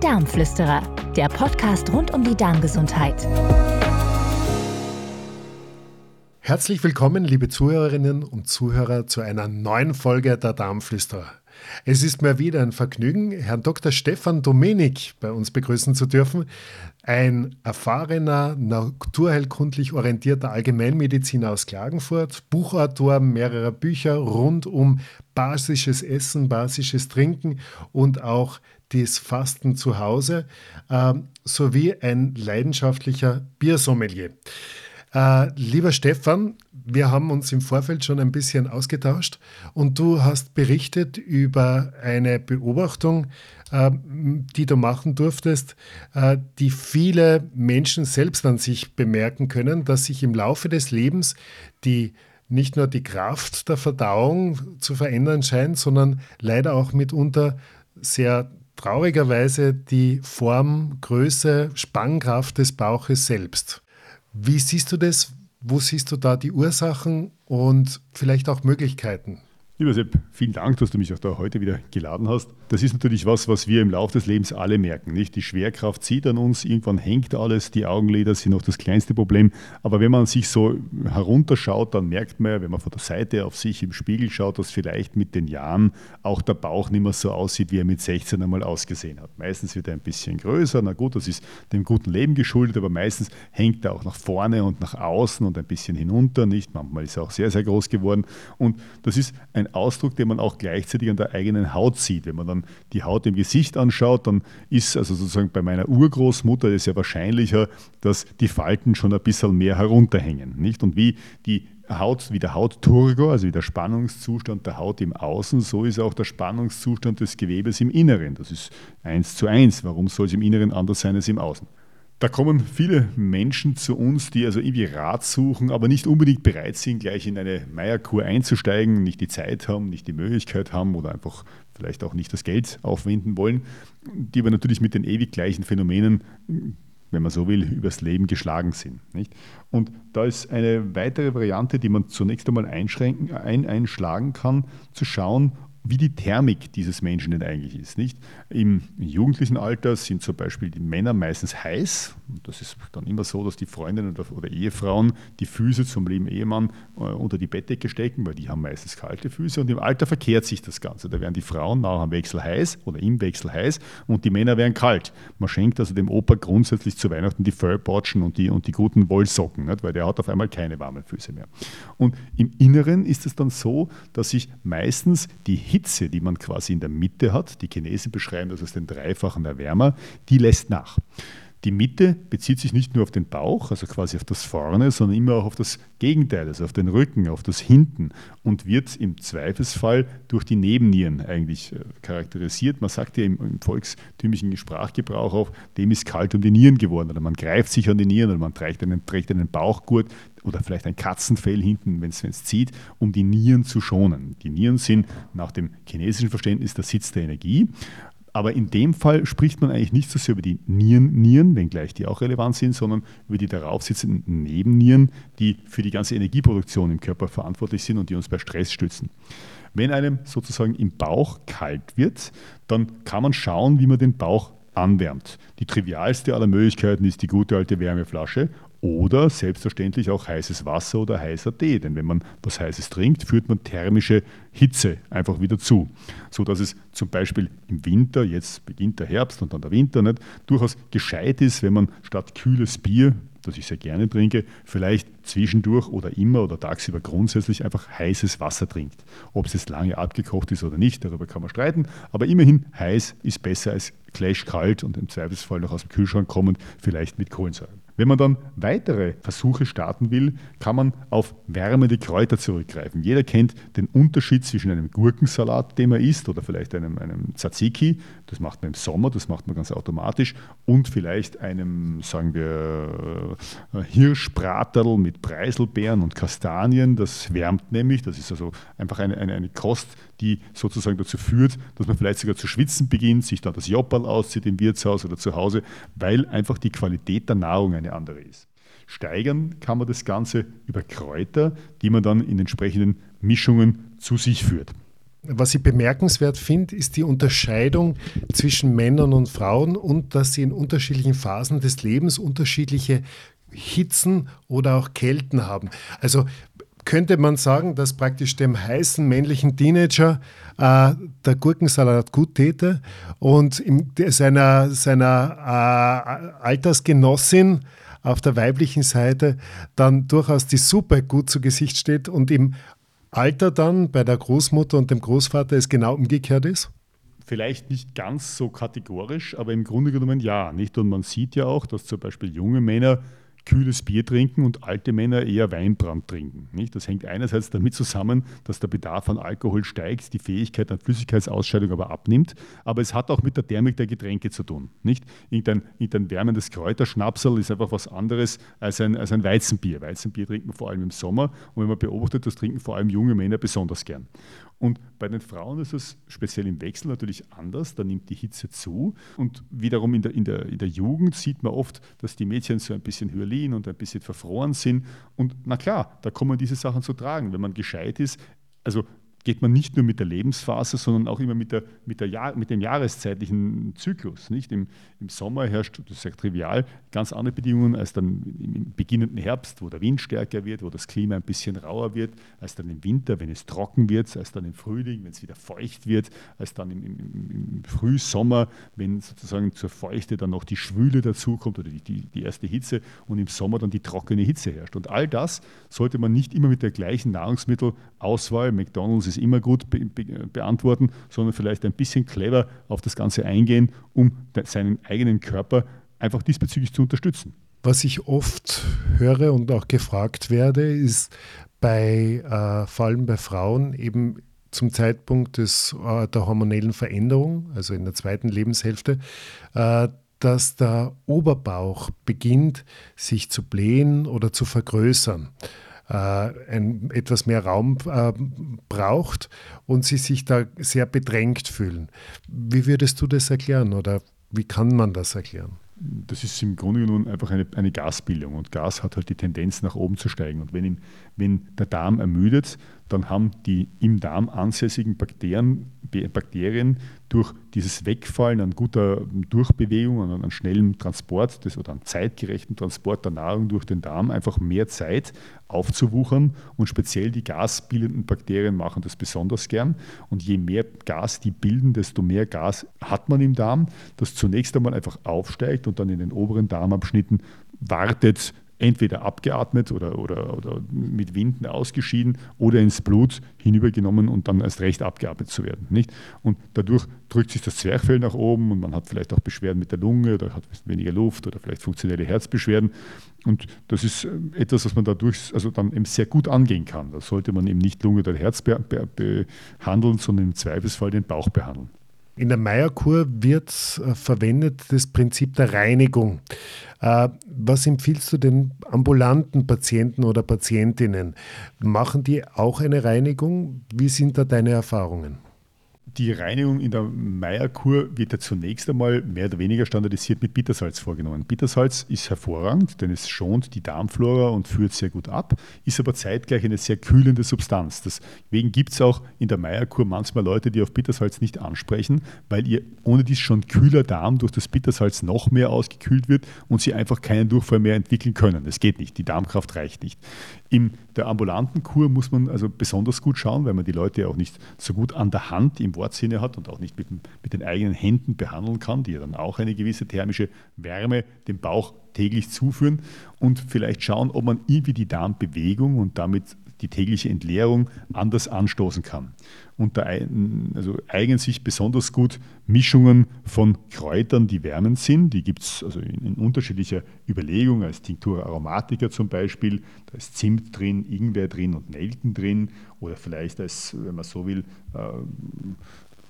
Darmflüsterer, der Podcast rund um die Darmgesundheit. Herzlich willkommen, liebe Zuhörerinnen und Zuhörer, zu einer neuen Folge der Darmflüsterer. Es ist mir wieder ein Vergnügen, Herrn Dr. Stefan Domenik bei uns begrüßen zu dürfen. Ein erfahrener, naturheilkundlich orientierter Allgemeinmediziner aus Klagenfurt, Buchautor mehrerer Bücher rund um basisches Essen, basisches Trinken und auch das Fasten zu Hause, äh, sowie ein leidenschaftlicher Biersommelier. Äh, lieber Stefan, wir haben uns im Vorfeld schon ein bisschen ausgetauscht und du hast berichtet über eine Beobachtung, äh, die du machen durftest, äh, die viele Menschen selbst an sich bemerken können, dass sich im Laufe des Lebens die nicht nur die Kraft der Verdauung zu verändern scheint, sondern leider auch mitunter sehr traurigerweise die Form, Größe, Spannkraft des Bauches selbst. Wie siehst du das? Wo siehst du da die Ursachen und vielleicht auch Möglichkeiten? Lieber Sepp, vielen Dank, dass du mich auch da heute wieder geladen hast. Das ist natürlich was, was wir im Laufe des Lebens alle merken. Nicht? Die Schwerkraft zieht an uns, irgendwann hängt alles, die Augenlider sind noch das kleinste Problem. Aber wenn man sich so herunterschaut, dann merkt man ja, wenn man von der Seite auf sich im Spiegel schaut, dass vielleicht mit den Jahren auch der Bauch nicht mehr so aussieht, wie er mit 16 einmal ausgesehen hat. Meistens wird er ein bisschen größer, na gut, das ist dem guten Leben geschuldet, aber meistens hängt er auch nach vorne und nach außen und ein bisschen hinunter. Nicht? Manchmal ist er auch sehr, sehr groß geworden. Und das ist ein Ausdruck, den man auch gleichzeitig an der eigenen Haut sieht. Wenn man dann die Haut im Gesicht anschaut, dann ist also sozusagen bei meiner Urgroßmutter ist ja wahrscheinlicher, dass die Falten schon ein bisschen mehr herunterhängen. Nicht? Und wie die Haut, wie der Hautturgo, also wie der Spannungszustand der Haut im Außen, so ist auch der Spannungszustand des Gewebes im Inneren. Das ist eins zu eins. Warum soll es im Inneren anders sein als im Außen? Da kommen viele Menschen zu uns, die also irgendwie Rat suchen, aber nicht unbedingt bereit sind, gleich in eine Meierkur einzusteigen, nicht die Zeit haben, nicht die Möglichkeit haben oder einfach vielleicht auch nicht das Geld aufwenden wollen, die aber natürlich mit den ewig gleichen Phänomenen, wenn man so will, übers Leben geschlagen sind. Nicht? Und da ist eine weitere Variante, die man zunächst einmal einschränken, ein, einschlagen kann, zu schauen, wie die Thermik dieses Menschen denn eigentlich ist. Nicht? Im jugendlichen Alter sind zum Beispiel die Männer meistens heiß. Das ist dann immer so, dass die Freundinnen oder Ehefrauen die Füße zum lieben Ehemann äh, unter die Bettdecke stecken, weil die haben meistens kalte Füße. Und im Alter verkehrt sich das Ganze. Da werden die Frauen nach dem Wechsel heiß oder im Wechsel heiß und die Männer werden kalt. Man schenkt also dem Opa grundsätzlich zu Weihnachten die Fellbotschen und die, und die guten Wollsocken, nicht? weil der hat auf einmal keine warmen Füße mehr. Und im Inneren ist es dann so, dass sich meistens die Hitze, die man quasi in der Mitte hat, die Chinesen beschreiben das als den dreifachen Erwärmer, die lässt nach. Die Mitte bezieht sich nicht nur auf den Bauch, also quasi auf das Vorne, sondern immer auch auf das Gegenteil, also auf den Rücken, auf das Hinten und wird im Zweifelsfall durch die Nebennieren eigentlich äh, charakterisiert. Man sagt ja im, im volkstümlichen Sprachgebrauch auch, dem ist kalt um die Nieren geworden oder man greift sich an die Nieren oder man trägt einen, trägt einen Bauchgurt oder vielleicht ein Katzenfell hinten, wenn es zieht, um die Nieren zu schonen. Die Nieren sind nach dem chinesischen Verständnis der Sitz der Energie aber in dem Fall spricht man eigentlich nicht so sehr über die Nieren, Nieren, wenngleich die auch relevant sind, sondern über die darauf sitzenden Nebennieren, die für die ganze Energieproduktion im Körper verantwortlich sind und die uns bei Stress stützen. Wenn einem sozusagen im Bauch kalt wird, dann kann man schauen, wie man den Bauch anwärmt. Die trivialste aller Möglichkeiten ist die gute alte Wärmeflasche oder selbstverständlich auch heißes Wasser oder heißer Tee, denn wenn man was Heißes trinkt, führt man thermische Hitze einfach wieder zu, so dass es zum Beispiel im Winter, jetzt beginnt der Herbst und dann der Winter, nicht, durchaus gescheit ist, wenn man statt kühles Bier, das ich sehr gerne trinke, vielleicht zwischendurch oder immer oder tagsüber grundsätzlich einfach heißes Wasser trinkt. Ob es jetzt lange abgekocht ist oder nicht, darüber kann man streiten, aber immerhin heiß ist besser als clash kalt und im Zweifelsfall noch aus dem Kühlschrank kommend, vielleicht mit Kohlensäure. Wenn man dann weitere Versuche starten will, kann man auf wärmende Kräuter zurückgreifen. Jeder kennt den Unterschied zwischen einem Gurkensalat, den man isst, oder vielleicht einem, einem Tzatziki, das macht man im Sommer, das macht man ganz automatisch, und vielleicht einem, sagen wir, äh, Hirschbraterl mit Preiselbeeren und Kastanien, das wärmt nämlich, das ist also einfach eine, eine, eine Kost, die sozusagen dazu führt, dass man vielleicht sogar zu schwitzen beginnt, sich dann das Jopperl auszieht im Wirtshaus oder zu Hause, weil einfach die Qualität der Nahrung eine andere ist. Steigern kann man das Ganze über Kräuter, die man dann in entsprechenden Mischungen zu sich führt. Was ich bemerkenswert finde, ist die Unterscheidung zwischen Männern und Frauen und dass sie in unterschiedlichen Phasen des Lebens unterschiedliche Hitzen oder auch Kälten haben. Also könnte man sagen, dass praktisch dem heißen männlichen Teenager äh, der Gurkensalat gut täte und in seiner, seiner äh, Altersgenossin auf der weiblichen Seite dann durchaus die Suppe gut zu Gesicht steht und im Alter dann bei der Großmutter und dem Großvater es genau umgekehrt ist? Vielleicht nicht ganz so kategorisch, aber im Grunde genommen ja. Nicht? Und man sieht ja auch, dass zum Beispiel junge Männer kühles Bier trinken und alte Männer eher Weinbrand trinken. Nicht? Das hängt einerseits damit zusammen, dass der Bedarf an Alkohol steigt, die Fähigkeit an Flüssigkeitsausscheidung aber abnimmt, aber es hat auch mit der Thermik der Getränke zu tun. Nicht? Irgendein, irgendein wärmendes Kräuterschnapsel ist einfach was anderes als ein, als ein Weizenbier. Weizenbier trinkt man vor allem im Sommer und wenn man beobachtet, das trinken vor allem junge Männer besonders gern. Und bei den Frauen ist es speziell im Wechsel natürlich anders, da nimmt die Hitze zu. Und wiederum in der, in der, in der Jugend sieht man oft, dass die Mädchen so ein bisschen hyalin und ein bisschen verfroren sind. Und na klar, da kommen diese Sachen zu tragen. Wenn man gescheit ist, also geht man nicht nur mit der Lebensphase, sondern auch immer mit, der, mit, der Jahr, mit dem jahreszeitlichen Zyklus. Nicht? Im, Im, Sommer herrscht, das ist ja trivial, ganz andere Bedingungen als dann im beginnenden Herbst, wo der Wind stärker wird, wo das Klima ein bisschen rauer wird, als dann im Winter, wenn es trocken wird, als dann im Frühling, wenn es wieder feucht wird, als dann im, im, im Frühsommer, wenn sozusagen zur Feuchte dann noch die Schwüle dazukommt oder die, die, die erste Hitze und im Sommer dann die trockene Hitze herrscht. Und all das sollte man nicht immer mit der gleichen Nahrungsmittelauswahl, McDonalds es immer gut be be beantworten, sondern vielleicht ein bisschen clever auf das Ganze eingehen, um seinen eigenen Körper einfach diesbezüglich zu unterstützen. Was ich oft höre und auch gefragt werde, ist bei, äh, vor allem bei Frauen eben zum Zeitpunkt des, äh, der hormonellen Veränderung, also in der zweiten Lebenshälfte, äh, dass der Oberbauch beginnt, sich zu blähen oder zu vergrößern. Äh, ein, etwas mehr Raum äh, braucht und sie sich da sehr bedrängt fühlen. Wie würdest du das erklären oder wie kann man das erklären? Das ist im Grunde genommen einfach eine, eine Gasbildung und Gas hat halt die Tendenz nach oben zu steigen. Und wenn, ihn, wenn der Darm ermüdet, dann haben die im Darm ansässigen Bakterien, Bakterien durch dieses Wegfallen an guter Durchbewegung, an, an schnellem Transport des, oder an zeitgerechten Transport der Nahrung durch den Darm einfach mehr Zeit aufzuwuchern und speziell die gasbildenden Bakterien machen das besonders gern. Und je mehr Gas die bilden, desto mehr Gas hat man im Darm, das zunächst einmal einfach aufsteigt und dann in den oberen Darmabschnitten wartet, entweder abgeatmet oder, oder, oder mit Winden ausgeschieden oder ins Blut hinübergenommen und dann erst recht abgeatmet zu werden. Nicht? Und dadurch drückt sich das Zwerchfell nach oben und man hat vielleicht auch Beschwerden mit der Lunge oder hat weniger Luft oder vielleicht funktionelle Herzbeschwerden. Und das ist äh, etwas, was man dadurch also dann eben sehr gut angehen kann. Da sollte man eben nicht Lunge oder Herz behandeln, sondern im Zweifelsfall den Bauch behandeln. In der Meierkur wird äh, verwendet das Prinzip der Reinigung. Äh, was empfiehlst du den ambulanten Patienten oder Patientinnen? Machen die auch eine Reinigung? Wie sind da deine Erfahrungen? Die Reinigung in der Meierkur wird ja zunächst einmal mehr oder weniger standardisiert mit Bittersalz vorgenommen. Bittersalz ist hervorragend, denn es schont die Darmflora und führt sehr gut ab, ist aber zeitgleich eine sehr kühlende Substanz. Deswegen gibt es auch in der Meierkur manchmal Leute, die auf Bittersalz nicht ansprechen, weil ihr ohne dies schon kühler Darm durch das Bittersalz noch mehr ausgekühlt wird und sie einfach keinen Durchfall mehr entwickeln können. Das geht nicht, die Darmkraft reicht nicht. In der ambulanten Kur muss man also besonders gut schauen, weil man die Leute auch nicht so gut an der Hand im Wortsinne hat und auch nicht mit, mit den eigenen Händen behandeln kann, die ja dann auch eine gewisse thermische Wärme dem Bauch täglich zuführen und vielleicht schauen, ob man irgendwie die Darmbewegung und damit die tägliche Entleerung anders anstoßen kann. Und da also eignen sich besonders gut Mischungen von Kräutern, die wärmend sind. Die gibt es also in, in, unterschiedlicher Überlegung, als Tinctura aromatica zum Beispiel. Da ist Zimt drin, Ingwer drin und Nelken drin. Oder vielleicht als, wenn man so will, äh,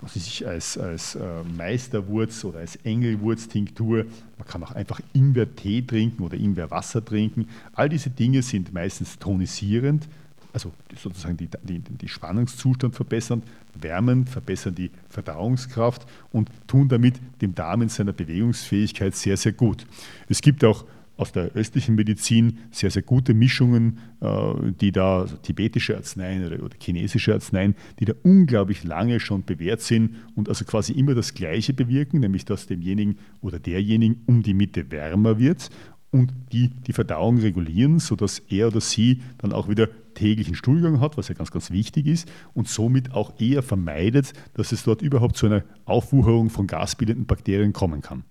was weiß als, als äh, Meisterwurz oder als Engelwurz-Tinktur. Man kann auch einfach Ingwer-Tee trinken oder Ingwer-Wasser trinken. All diese Dinge sind meistens tonisierend, also sozusagen die, die, die Spannungszustand verbessern, wärmen, verbessern die Verdauungskraft und tun damit dem Darm in seiner Bewegungsfähigkeit sehr, sehr gut. Es gibt auch aus der östlichen Medizin sehr, sehr gute Mischungen, äh, die da, also tibetische Arzneien oder, oder chinesische Arzneien, die da unglaublich lange schon bewährt sind und also quasi immer das Gleiche bewirken, nämlich dass demjenigen oder derjenigen um die Mitte wärmer wird und die die Verdauung regulieren, sodass er oder sie dann auch wieder täglichen Stuhlgang hat, was ja ganz, ganz wichtig ist, und somit auch eher vermeidet, dass es dort überhaupt zu einer Aufwucherung von gasbildenden Bakterien kommen kann.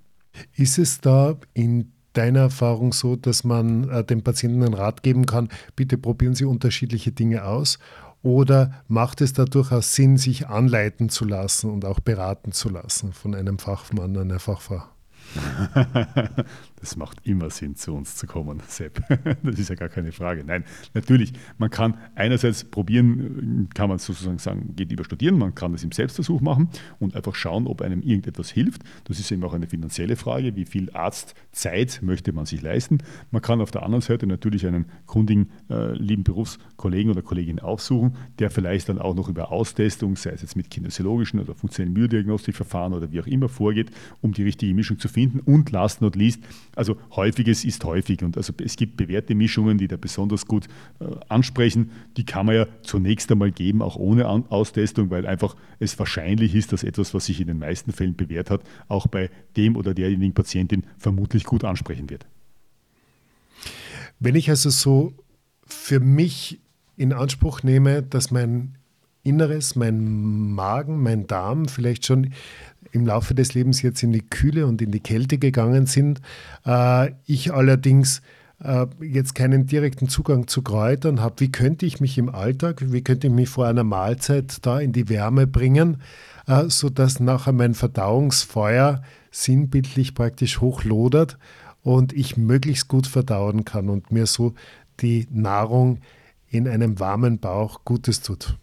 Ist es da in deiner Erfahrung so, dass man äh, dem Patienten einen Rat geben kann, bitte probieren Sie unterschiedliche Dinge aus? Oder macht es da durchaus Sinn, sich anleiten zu lassen und auch beraten zu lassen von einem Fachmann, einer Fachfrau? Das macht immer Sinn, zu uns zu kommen, Sepp. Das ist ja gar keine Frage. Nein, natürlich, man kann einerseits probieren, kann man sozusagen sagen, geht über studieren, man kann das im Selbstversuch machen und einfach schauen, ob einem irgendetwas hilft. Das ist eben auch eine finanzielle Frage, wie viel Arztzeit möchte man sich leisten. Man kann auf der anderen Seite natürlich einen kundigen, äh, lieben Berufskollegen oder Kollegin aufsuchen, der vielleicht dann auch noch über Austestung, sei es jetzt mit kinesiologischen oder funktionellen Myodiagnostikverfahren oder wie auch immer vorgeht, um die richtige Mischung zu finden und last not least also häufiges ist häufig und also es gibt bewährte Mischungen, die da besonders gut äh, ansprechen. Die kann man ja zunächst einmal geben, auch ohne An Austestung, weil einfach es wahrscheinlich ist, dass etwas, was sich in den meisten Fällen bewährt hat, auch bei dem oder derjenigen Patientin vermutlich gut ansprechen wird. Wenn ich also so für mich in Anspruch nehme, dass mein Inneres, mein Magen, mein Darm vielleicht schon im Laufe des Lebens jetzt in die Kühle und in die Kälte gegangen sind. Äh, ich allerdings äh, jetzt keinen direkten Zugang zu Kräutern habe. Wie könnte ich mich im Alltag, wie könnte ich mich vor einer Mahlzeit da in die Wärme bringen, äh, sodass nachher mein Verdauungsfeuer sinnbildlich praktisch hochlodert und ich möglichst gut verdauen kann und mir so die Nahrung in einem warmen Bauch Gutes tut.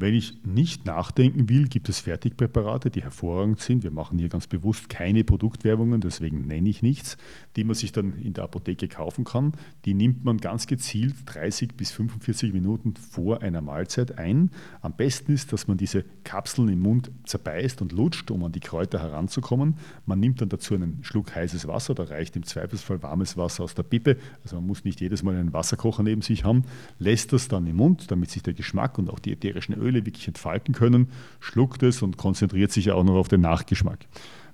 Wenn ich nicht nachdenken will, gibt es Fertigpräparate, die hervorragend sind. Wir machen hier ganz bewusst keine Produktwerbungen, deswegen nenne ich nichts, die man sich dann in der Apotheke kaufen kann. Die nimmt man ganz gezielt 30 bis 45 Minuten vor einer Mahlzeit ein. Am besten ist, dass man diese Kapseln im Mund zerbeißt und lutscht, um an die Kräuter heranzukommen. Man nimmt dann dazu einen Schluck heißes Wasser, da reicht im Zweifelsfall warmes Wasser aus der Pippe. Also man muss nicht jedes Mal einen Wasserkocher neben sich haben, lässt das dann im Mund, damit sich der Geschmack und auch die ätherischen Öle Öle wirklich entfalten können, schluckt es und konzentriert sich auch noch auf den Nachgeschmack.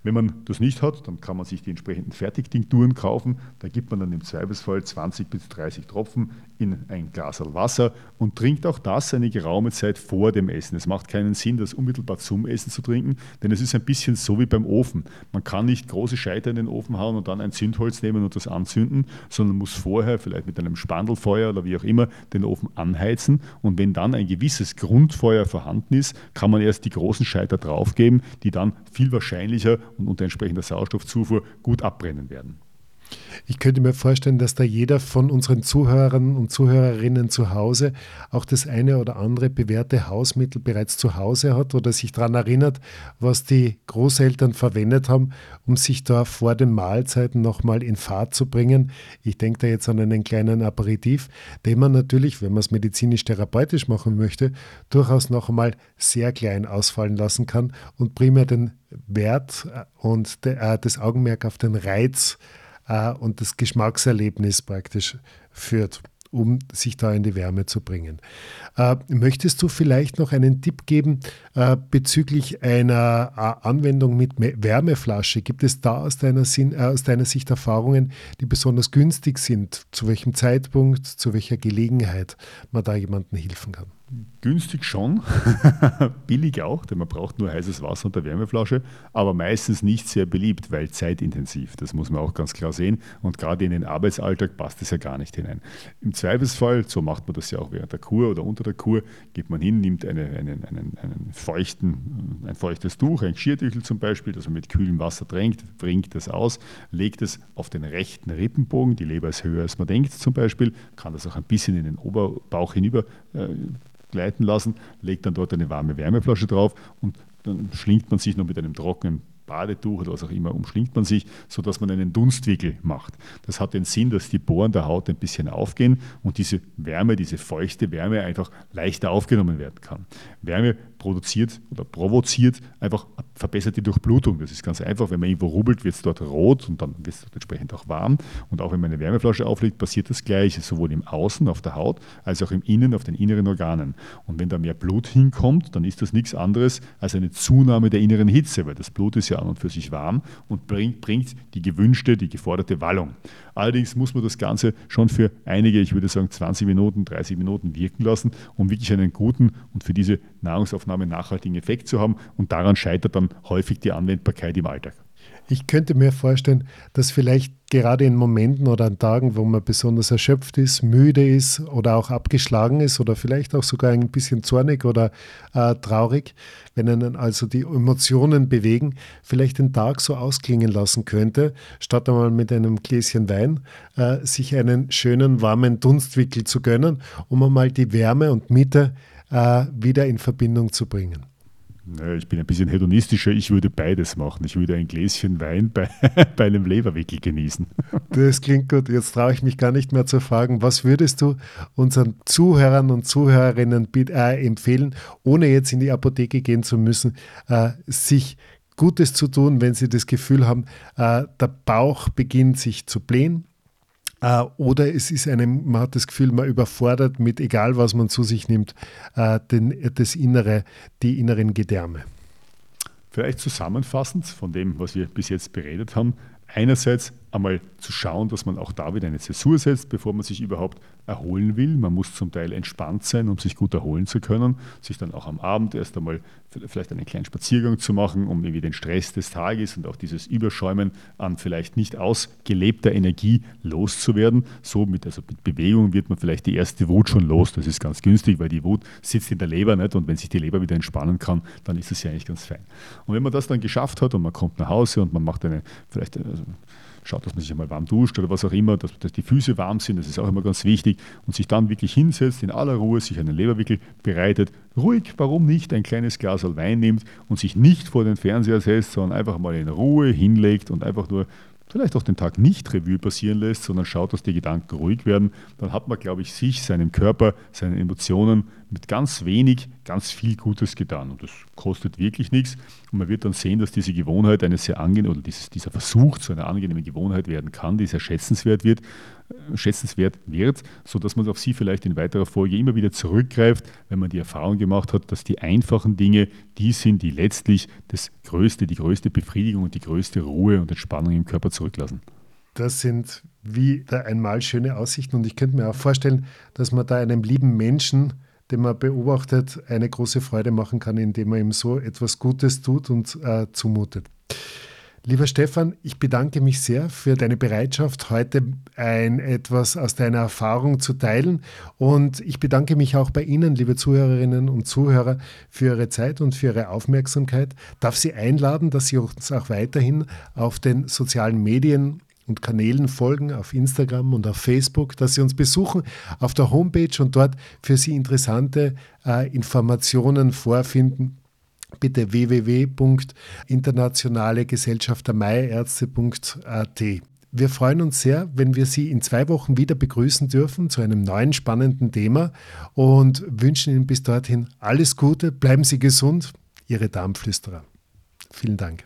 Wenn man das nicht hat, dann kann man sich die entsprechenden Fertigtinkturen kaufen. Da gibt man dann im Zweifelsfall 20 bis 30 Tropfen in ein Glas Wasser und trinkt auch das eine geraume Zeit vor dem Essen. Es macht keinen Sinn, das unmittelbar zum Essen zu trinken, denn es ist ein bisschen so wie beim Ofen. Man kann nicht große Scheiter in den Ofen hauen und dann ein Zündholz nehmen und das anzünden, sondern muss vorher vielleicht mit einem Spandelfeuer oder wie auch immer den Ofen anheizen und wenn dann ein gewisses Grundfeuer vorhanden ist, kann man erst die großen Scheiter draufgeben, die dann viel wahrscheinlicher und unter entsprechender Sauerstoffzufuhr gut abbrennen werden. Ich könnte mir vorstellen, dass da jeder von unseren Zuhörern und Zuhörerinnen zu Hause auch das eine oder andere bewährte Hausmittel bereits zu Hause hat oder sich daran erinnert, was die Großeltern verwendet haben, um sich da vor den Mahlzeiten nochmal in Fahrt zu bringen. Ich denke da jetzt an einen kleinen Aperitif, den man natürlich, wenn man es medizinisch-therapeutisch machen möchte, durchaus noch einmal sehr klein ausfallen lassen kann und primär den Wert und äh, das Augenmerk auf den Reiz äh, und das Geschmackserlebnis praktisch führt um sich da in die Wärme zu bringen. Äh, möchtest du vielleicht noch einen Tipp geben äh, bezüglich einer äh, Anwendung mit Wärmeflasche? Gibt es da aus deiner, Sinn, äh, aus deiner Sicht Erfahrungen, die besonders günstig sind? Zu welchem Zeitpunkt, zu welcher Gelegenheit man da jemandem helfen kann? Günstig schon, billig auch, denn man braucht nur heißes Wasser und eine Wärmeflasche, aber meistens nicht sehr beliebt, weil zeitintensiv. Das muss man auch ganz klar sehen. Und gerade in den Arbeitsalltag passt es ja gar nicht hinein. Im Zweifelsfall, so macht man das ja auch während der Kur oder unter der Kur, geht man hin, nimmt eine, einen, einen, einen feuchten, ein feuchtes Tuch, ein Geschirrtüchel zum Beispiel, das man mit kühlem Wasser tränkt, bringt das aus, legt es auf den rechten Rippenbogen, die Leber ist höher als man denkt zum Beispiel, kann das auch ein bisschen in den Oberbauch hinüber äh, gleiten lassen, legt dann dort eine warme Wärmeflasche drauf und dann schlingt man sich noch mit einem trockenen Badetuch oder was auch immer, umschlingt man sich, sodass man einen Dunstwickel macht. Das hat den Sinn, dass die Poren der Haut ein bisschen aufgehen und diese Wärme, diese feuchte Wärme einfach leichter aufgenommen werden kann. Wärme produziert oder provoziert einfach verbesserte Durchblutung. Das ist ganz einfach. Wenn man irgendwo rubbelt, wird es dort rot und dann wird es entsprechend auch warm. Und auch wenn man eine Wärmeflasche auflegt, passiert das Gleiche, sowohl im Außen auf der Haut als auch im Innen auf den inneren Organen. Und wenn da mehr Blut hinkommt, dann ist das nichts anderes als eine Zunahme der inneren Hitze, weil das Blut ist ja an und für sich warm und bringt, bringt die gewünschte, die geforderte Wallung. Allerdings muss man das Ganze schon für einige, ich würde sagen 20 Minuten, 30 Minuten wirken lassen, um wirklich einen guten und für diese Nahrungsaufnahme nachhaltigen Effekt zu haben. Und daran scheitert dann häufig die Anwendbarkeit im Alltag. Ich könnte mir vorstellen, dass vielleicht gerade in Momenten oder an Tagen, wo man besonders erschöpft ist, müde ist oder auch abgeschlagen ist oder vielleicht auch sogar ein bisschen zornig oder äh, traurig, wenn einen also die Emotionen bewegen, vielleicht den Tag so ausklingen lassen könnte, statt einmal mit einem Gläschen Wein äh, sich einen schönen warmen Dunstwickel zu gönnen, um einmal die Wärme und Mitte äh, wieder in Verbindung zu bringen. Ich bin ein bisschen hedonistischer, ich würde beides machen. Ich würde ein Gläschen Wein bei, bei einem Leberwickel genießen. Das klingt gut. Jetzt traue ich mich gar nicht mehr zu fragen, was würdest du unseren Zuhörern und Zuhörerinnen äh, empfehlen, ohne jetzt in die Apotheke gehen zu müssen, äh, sich Gutes zu tun, wenn sie das Gefühl haben, äh, der Bauch beginnt sich zu blähen äh, oder es ist einem, man hat das Gefühl, man überfordert mit, egal was man zu sich nimmt, äh, den, das Innere, die inneren Gedärme. Vielleicht zusammenfassend von dem, was wir bis jetzt beredet haben. Einerseits einmal zu schauen, dass man auch da wieder eine Zäsur setzt, bevor man sich überhaupt erholen will. Man muss zum Teil entspannt sein, um sich gut erholen zu können, sich dann auch am Abend erst einmal vielleicht einen kleinen Spaziergang zu machen, um irgendwie den Stress des Tages und auch dieses Überschäumen an vielleicht nicht ausgelebter Energie loszuwerden. So mit, also mit Bewegung wird man vielleicht die erste Wut schon los. Das ist ganz günstig, weil die Wut sitzt in der Leber nicht und wenn sich die Leber wieder entspannen kann, dann ist es ja eigentlich ganz fein. Und wenn man das dann geschafft hat und man kommt nach Hause und man macht eine vielleicht also schaut, dass man sich einmal warm duscht oder was auch immer, dass, dass die Füße warm sind, das ist auch immer ganz wichtig. Und sich dann wirklich hinsetzt, in aller Ruhe sich einen Leberwickel bereitet, ruhig, warum nicht, ein kleines Glas Wein nimmt und sich nicht vor den Fernseher setzt, sondern einfach mal in Ruhe hinlegt und einfach nur vielleicht auch den Tag nicht Revue passieren lässt, sondern schaut, dass die Gedanken ruhig werden, dann hat man, glaube ich, sich, seinem Körper, seinen Emotionen mit ganz wenig ganz viel Gutes getan. Und das kostet wirklich nichts. Und man wird dann sehen, dass diese Gewohnheit eine sehr angenehme, oder dieses, dieser Versuch zu einer angenehmen Gewohnheit werden kann, die sehr schätzenswert wird, schätzenswert wird, sodass man auf sie vielleicht in weiterer Folge immer wieder zurückgreift, wenn man die Erfahrung gemacht hat, dass die einfachen Dinge die sind, die letztlich das größte, die größte Befriedigung und die größte Ruhe und Entspannung im Körper zurücklassen. Das sind wieder einmal schöne Aussichten und ich könnte mir auch vorstellen, dass man da einem lieben Menschen den man beobachtet, eine große Freude machen kann, indem man ihm so etwas Gutes tut und äh, zumutet. Lieber Stefan, ich bedanke mich sehr für deine Bereitschaft, heute ein etwas aus deiner Erfahrung zu teilen. Und ich bedanke mich auch bei Ihnen, liebe Zuhörerinnen und Zuhörer, für Ihre Zeit und für Ihre Aufmerksamkeit. Darf Sie einladen, dass Sie uns auch weiterhin auf den sozialen Medien und Kanälen folgen, auf Instagram und auf Facebook, dass Sie uns besuchen auf der Homepage und dort für Sie interessante äh, Informationen vorfinden. Bitte www.internationalegesellschaft Wir freuen uns sehr, wenn wir Sie in zwei Wochen wieder begrüßen dürfen zu einem neuen spannenden Thema und wünschen Ihnen bis dorthin alles Gute, bleiben Sie gesund, Ihre Darmflüsterer. Vielen Dank.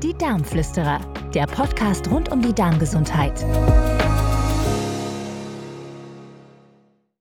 Die Darmflüsterer, der Podcast rund um die Darmgesundheit.